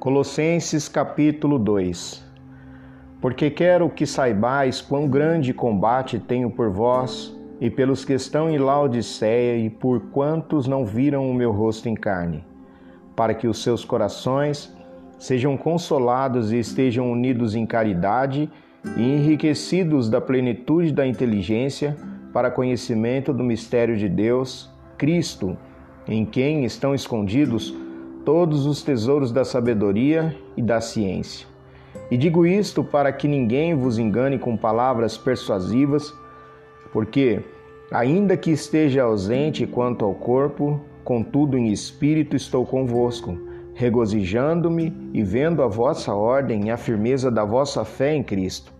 Colossenses capítulo 2 Porque quero que saibais quão grande combate tenho por vós e pelos que estão em Laodiceia e por quantos não viram o meu rosto em carne, para que os seus corações sejam consolados e estejam unidos em caridade e enriquecidos da plenitude da inteligência para conhecimento do mistério de Deus, Cristo, em quem estão escondidos todos os tesouros da sabedoria e da ciência. E digo isto para que ninguém vos engane com palavras persuasivas, porque, ainda que esteja ausente quanto ao corpo, contudo em espírito estou convosco, regozijando-me e vendo a vossa ordem e a firmeza da vossa fé em Cristo.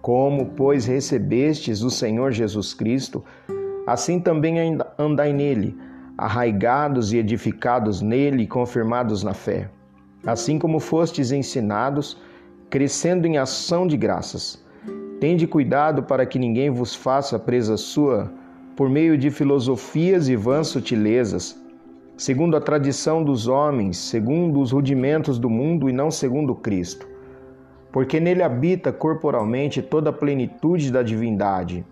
Como, pois, recebestes o Senhor Jesus Cristo, assim também andai nele arraigados e edificados nele e confirmados na fé, assim como fostes ensinados, crescendo em ação de graças. Tende cuidado para que ninguém vos faça presa sua por meio de filosofias e vãs sutilezas, segundo a tradição dos homens, segundo os rudimentos do mundo e não segundo Cristo. Porque nele habita corporalmente toda a plenitude da divindade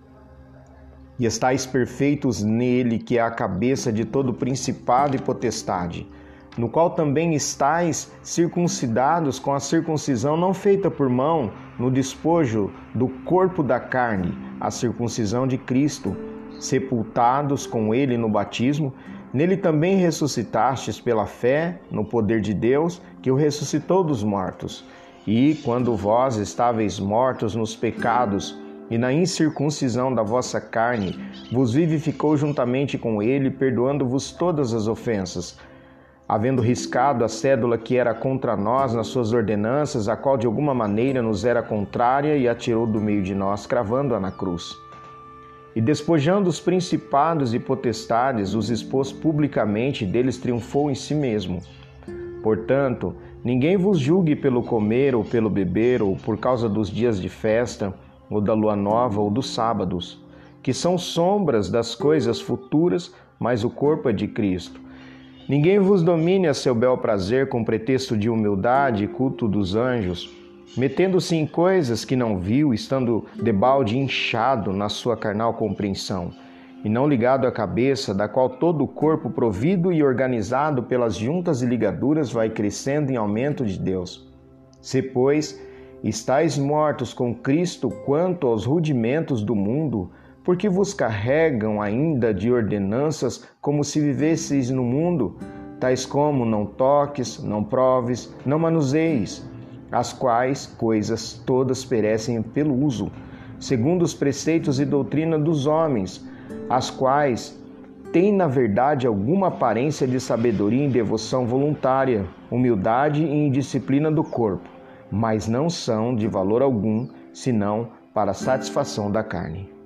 e estáis perfeitos nele, que é a cabeça de todo principado e potestade, no qual também estáis circuncidados com a circuncisão não feita por mão, no despojo do corpo da carne, a circuncisão de Cristo, sepultados com ele no batismo, nele também ressuscitastes pela fé no poder de Deus, que o ressuscitou dos mortos. E quando vós estáveis mortos nos pecados, e na incircuncisão da vossa carne vos vivificou juntamente com ele, perdoando-vos todas as ofensas, havendo riscado a cédula que era contra nós nas suas ordenanças, a qual de alguma maneira nos era contrária, e atirou do meio de nós, cravando-a na cruz. E despojando os principados e potestades, os expôs publicamente, deles triunfou em si mesmo. Portanto, ninguém vos julgue pelo comer ou pelo beber, ou por causa dos dias de festa, ou da lua nova, ou dos sábados, que são sombras das coisas futuras, mas o corpo é de Cristo. Ninguém vos domine a seu bel prazer com pretexto de humildade e culto dos anjos, metendo-se em coisas que não viu, estando debalde inchado na sua carnal compreensão, e não ligado à cabeça, da qual todo o corpo provido e organizado pelas juntas e ligaduras vai crescendo em aumento de Deus. Se, pois, Estais mortos com Cristo quanto aos rudimentos do mundo, porque vos carregam ainda de ordenanças como se vivesseis no mundo, tais como não toques, não proves, não manuseis, as quais coisas todas perecem pelo uso, segundo os preceitos e doutrina dos homens, as quais têm na verdade alguma aparência de sabedoria e devoção voluntária, humildade e indisciplina do corpo mas não são de valor algum senão para satisfação da carne.